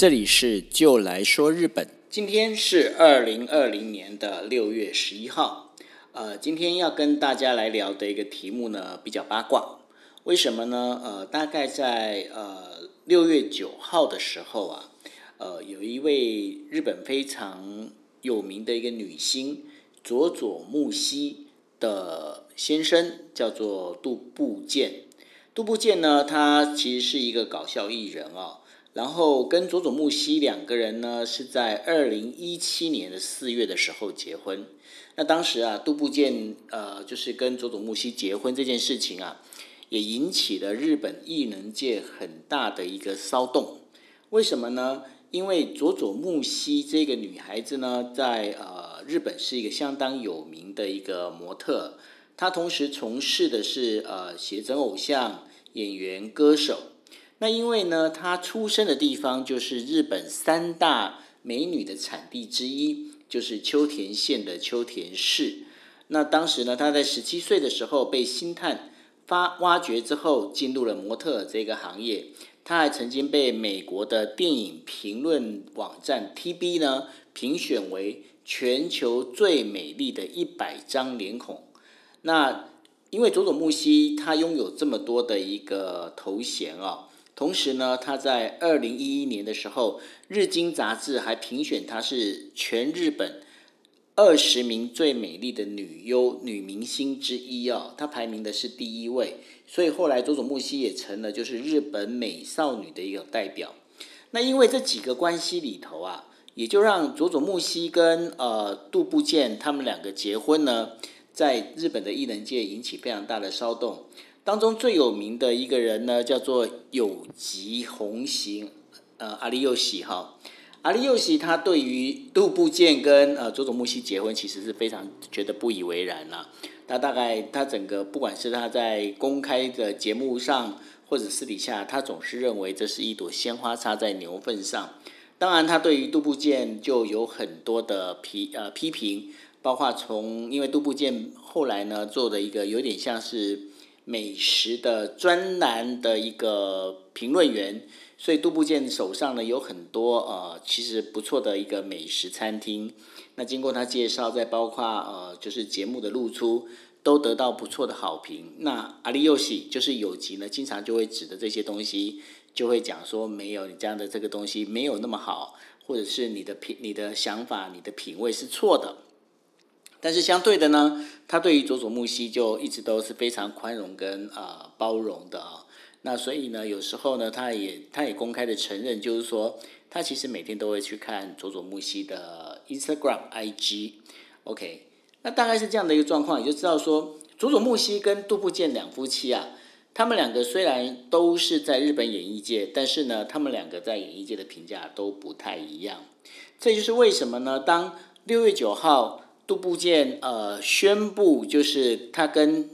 这里是就来说日本。今天是二零二零年的六月十一号。呃，今天要跟大家来聊的一个题目呢，比较八卦。为什么呢？呃，大概在呃六月九号的时候啊，呃，有一位日本非常有名的一个女星佐佐木希的先生叫做杜部健。杜部健呢，他其实是一个搞笑艺人啊。然后跟佐佐木希两个人呢，是在二零一七年的四月的时候结婚。那当时啊，杜部健呃，就是跟佐佐木希结婚这件事情啊，也引起了日本艺能界很大的一个骚动。为什么呢？因为佐佐木希这个女孩子呢，在呃日本是一个相当有名的一个模特，她同时从事的是呃写真偶像、演员、歌手。那因为呢，她出生的地方就是日本三大美女的产地之一，就是秋田县的秋田市。那当时呢，她在十七岁的时候被星探发挖掘之后，进入了模特这个行业。她还曾经被美国的电影评论网站 TB 呢评选为全球最美丽的一百张脸孔。那因为佐佐木希她拥有这么多的一个头衔啊。同时呢，她在二零一一年的时候，《日经》杂志还评选她是全日本二十名最美丽的女优女明星之一哦，她排名的是第一位。所以后来佐佐木希也成了就是日本美少女的一个代表。那因为这几个关系里头啊，也就让佐佐木希跟呃杜部健他们两个结婚呢，在日本的艺能界引起非常大的骚动。当中最有名的一个人呢，叫做有吉弘行，呃，阿里又喜哈，阿里又喜他对于杜部健跟呃佐佐木希结婚，其实是非常觉得不以为然啦。他大概他整个不管是他在公开的节目上，或者私底下，他总是认为这是一朵鲜花插在牛粪上。当然，他对于杜部健就有很多的批呃批评，包括从因为杜部健后来呢做的一个有点像是。美食的专栏的一个评论员，所以杜部健手上呢有很多呃，其实不错的一个美食餐厅。那经过他介绍，再包括呃，就是节目的露出，都得到不错的好评。那阿里又喜就是有吉呢，经常就会指的这些东西，就会讲说没有你这样的这个东西没有那么好，或者是你的品、你的想法、你的品味是错的。但是相对的呢，他对于佐佐木希就一直都是非常宽容跟啊包容的啊。那所以呢，有时候呢，他也他也公开的承认，就是说他其实每天都会去看佐佐木希的 Instagram IG。OK，那大概是这样的一个状况，你就知道说佐佐木希跟杜部健两夫妻啊，他们两个虽然都是在日本演艺界，但是呢，他们两个在演艺界的评价都不太一样。这就是为什么呢？当六月九号。杜部健呃宣布，就是他跟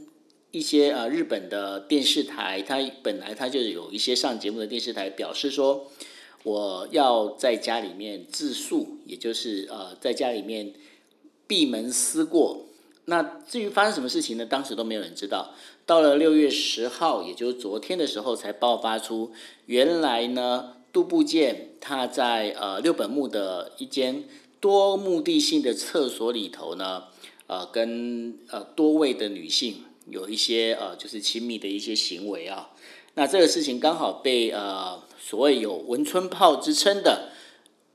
一些呃日本的电视台，他本来他就有一些上节目的电视台表示说，我要在家里面自述，也就是呃在家里面闭门思过。那至于发生什么事情呢？当时都没有人知道。到了六月十号，也就是昨天的时候，才爆发出原来呢，杜部健他在呃六本木的一间。多目的性的厕所里头呢，呃，跟呃多位的女性有一些呃就是亲密的一些行为啊。那这个事情刚好被呃所谓有文春炮之称的，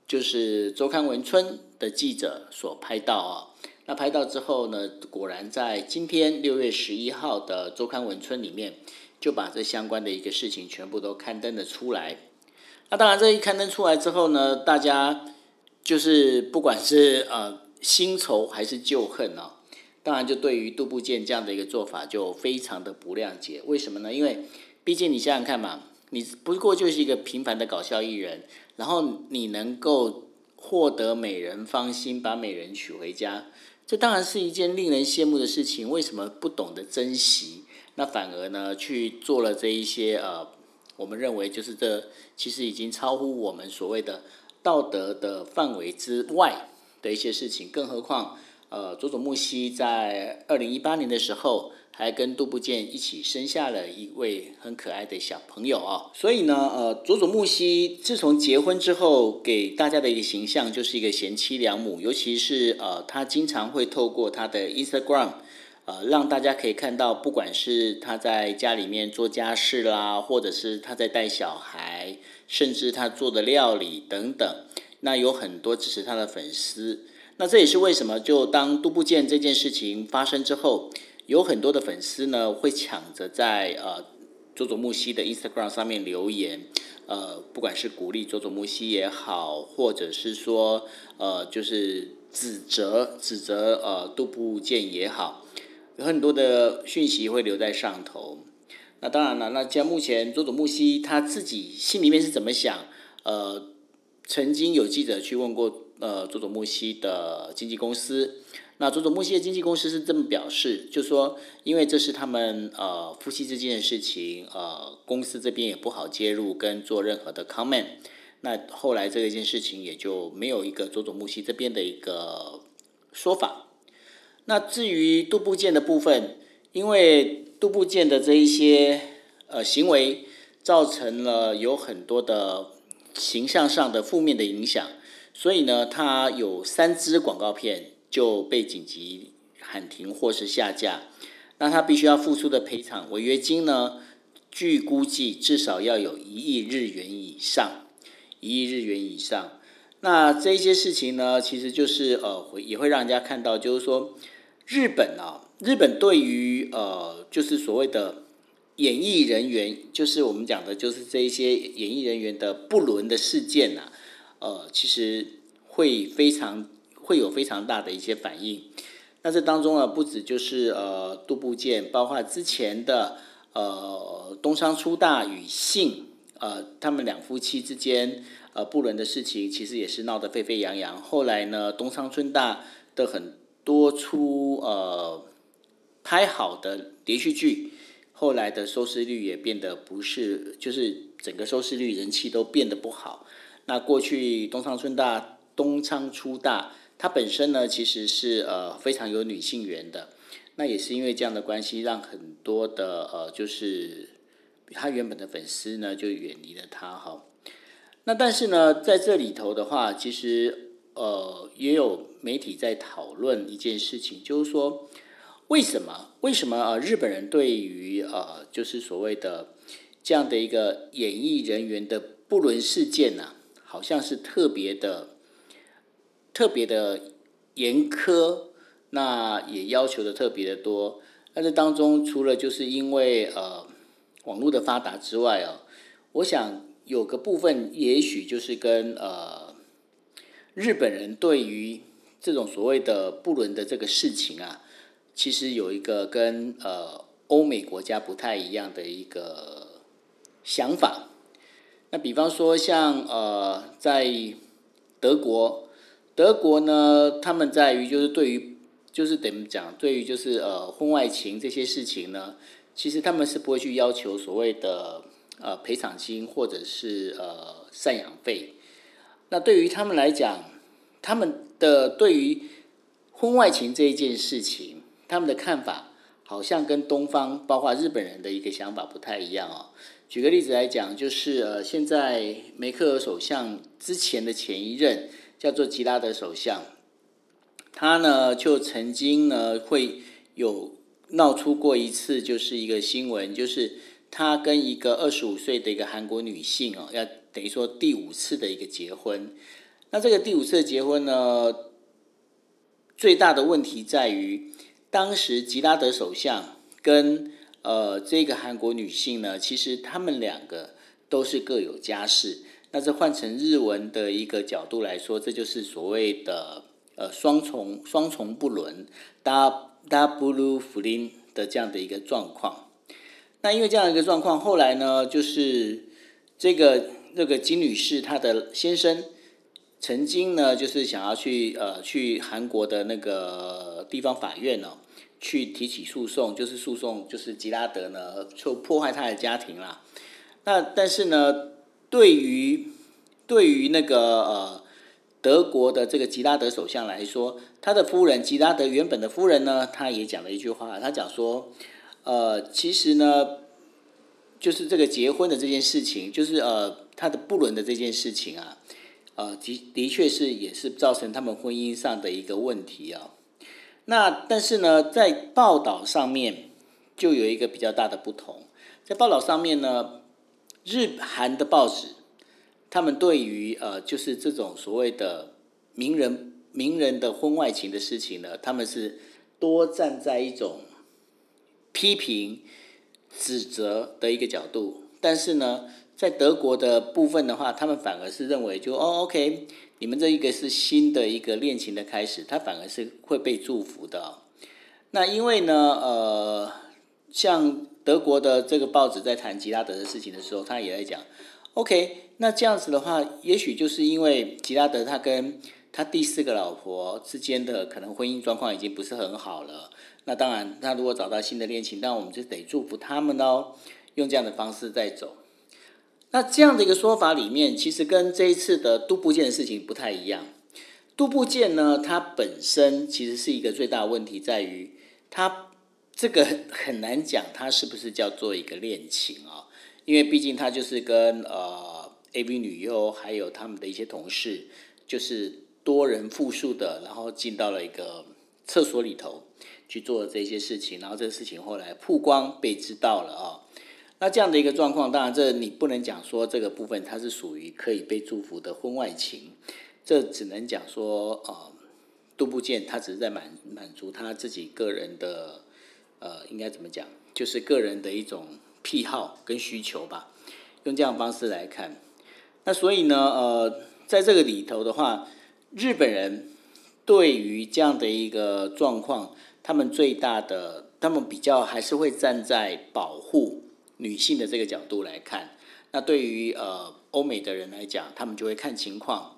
就是周刊文春的记者所拍到啊。那拍到之后呢，果然在今天六月十一号的周刊文春里面，就把这相关的一个事情全部都刊登了出来。那当然，这一刊登出来之后呢，大家。就是不管是呃新仇还是旧恨呢，当然就对于杜部健这样的一个做法就非常的不谅解。为什么呢？因为毕竟你想想看嘛，你不过就是一个平凡的搞笑艺人，然后你能够获得美人芳心，把美人娶回家，这当然是一件令人羡慕的事情。为什么不懂得珍惜？那反而呢去做了这一些呃，我们认为就是这其实已经超乎我们所谓的。道德的范围之外的一些事情，更何况，呃，佐佐木希在二零一八年的时候，还跟杜部健一起生下了一位很可爱的小朋友哦。所以呢，呃，佐佐木希自从结婚之后，给大家的一个形象就是一个贤妻良母，尤其是呃，他经常会透过他的 Instagram。呃，让大家可以看到，不管是他在家里面做家事啦，或者是他在带小孩，甚至他做的料理等等，那有很多支持他的粉丝。那这也是为什么，就当杜部建这件事情发生之后，有很多的粉丝呢会抢着在呃佐佐木希的 Instagram 上面留言，呃，不管是鼓励佐佐木希也好，或者是说呃就是指责指责呃杜部建也好。有很多的讯息会留在上头，那当然了，那像目前佐佐木希他自己心里面是怎么想？呃，曾经有记者去问过呃佐佐木希的经纪公司，那佐佐木希的经纪公司是这么表示，就说因为这是他们呃夫妻之间的事情，呃公司这边也不好介入跟做任何的 comment，那后来这一件事情也就没有一个佐佐木希这边的一个说法。那至于杜部建的部分，因为杜部建的这一些呃行为，造成了有很多的形象上的负面的影响，所以呢，他有三支广告片就被紧急喊停或是下架。那他必须要付出的赔偿违约金呢，据估计至少要有一亿日元以上，一亿日元以上。那这些事情呢，其实就是呃，会也会让人家看到，就是说，日本啊，日本对于呃，就是所谓的演艺人员，就是我们讲的，就是这一些演艺人员的不伦的事件呐，呃，其实会非常会有非常大的一些反应。那这当中呢，不止就是呃，杜部健，包括之前的呃，东山出大与信，呃，他们两夫妻之间。呃，不伦的事情其实也是闹得沸沸扬扬。后来呢，东商春大的很多出呃拍好的连续剧，后来的收视率也变得不是，就是整个收视率人气都变得不好。那过去东仓春大、东仓出大，它本身呢其实是呃非常有女性缘的。那也是因为这样的关系，让很多的呃就是他原本的粉丝呢就远离了他哈。那但是呢，在这里头的话，其实呃也有媒体在讨论一件事情，就是说为什么为什么呃日本人对于呃就是所谓的这样的一个演艺人员的不伦事件呢，好像是特别的特别的严苛，那也要求的特别的多。那这当中除了就是因为呃网络的发达之外啊，我想。有个部分，也许就是跟呃日本人对于这种所谓的不伦的这个事情啊，其实有一个跟呃欧美国家不太一样的一个想法。那比方说，像呃在德国，德国呢，他们在于就是对于就是等于讲，对于就是呃婚外情这些事情呢，其实他们是不会去要求所谓的。呃，赔偿金或者是呃赡养费，那对于他们来讲，他们的对于婚外情这一件事情，他们的看法好像跟东方，包括日本人的一个想法不太一样哦。举个例子来讲，就是呃，现在梅克尔首相之前的前一任叫做吉拉德首相，他呢就曾经呢会有闹出过一次，就是一个新闻，就是。他跟一个二十五岁的一个韩国女性哦，要等于说第五次的一个结婚。那这个第五次结婚呢，最大的问题在于，当时吉拉德首相跟呃这个韩国女性呢，其实他们两个都是各有家室。那这换成日文的一个角度来说，这就是所谓的呃双重双重不伦 （double 不伦）的这样的一个状况。那因为这样一个状况，后来呢，就是这个这个金女士她的先生曾经呢，就是想要去呃去韩国的那个地方法院呢，去提起诉讼，就是诉讼就是吉拉德呢就破坏他的家庭啦。那但是呢，对于对于那个呃德国的这个吉拉德首相来说，他的夫人吉拉德原本的夫人呢，他也讲了一句话，他讲说。呃，其实呢，就是这个结婚的这件事情，就是呃，他的不伦的这件事情啊，呃，的的确是也是造成他们婚姻上的一个问题啊。那但是呢，在报道上面就有一个比较大的不同，在报道上面呢，日韩的报纸，他们对于呃，就是这种所谓的名人名人的婚外情的事情呢，他们是多站在一种。批评、指责的一个角度，但是呢，在德国的部分的话，他们反而是认为，就哦，OK，你们这一个是新的一个恋情的开始，他反而是会被祝福的。那因为呢，呃，像德国的这个报纸在谈吉拉德的事情的时候，他也在讲，OK，那这样子的话，也许就是因为吉拉德他跟他第四个老婆之间的可能婚姻状况已经不是很好了。那当然，他如果找到新的恋情，那我们就得祝福他们哦，用这样的方式在走。那这样的一个说法里面，其实跟这一次的杜布剑的事情不太一样。杜布剑呢，它本身其实是一个最大的问题，在于它这个很难讲，它是不是叫做一个恋情啊？因为毕竟他就是跟呃 A B 女优还有他们的一些同事，就是多人复述的，然后进到了一个厕所里头。去做这些事情，然后这个事情后来曝光被知道了啊。那这样的一个状况，当然这你不能讲说这个部分它是属于可以被祝福的婚外情，这只能讲说呃，杜部建他只是在满满足他自己个人的呃，应该怎么讲，就是个人的一种癖好跟需求吧。用这样方式来看，那所以呢，呃，在这个里头的话，日本人对于这样的一个状况。他们最大的，他们比较还是会站在保护女性的这个角度来看。那对于呃欧美的人来讲，他们就会看情况。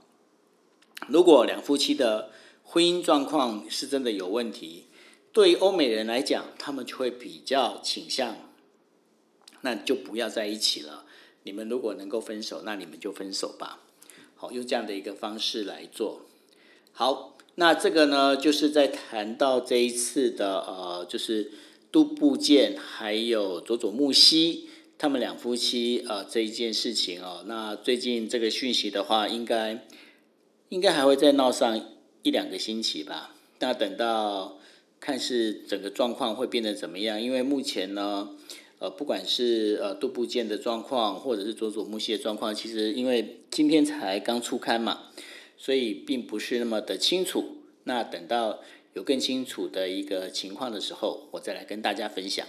如果两夫妻的婚姻状况是真的有问题，对于欧美人来讲，他们就会比较倾向，那就不要在一起了。你们如果能够分手，那你们就分手吧。好，用这样的一个方式来做。好。那这个呢，就是在谈到这一次的呃，就是杜部建还有佐佐木希他们两夫妻呃这一件事情哦。那最近这个讯息的话，应该应该还会再闹上一两个星期吧。那等到看是整个状况会变得怎么样？因为目前呢，呃，不管是呃杜部建的状况，或者是佐佐木希的状况，其实因为今天才刚出刊嘛。所以并不是那么的清楚，那等到有更清楚的一个情况的时候，我再来跟大家分享。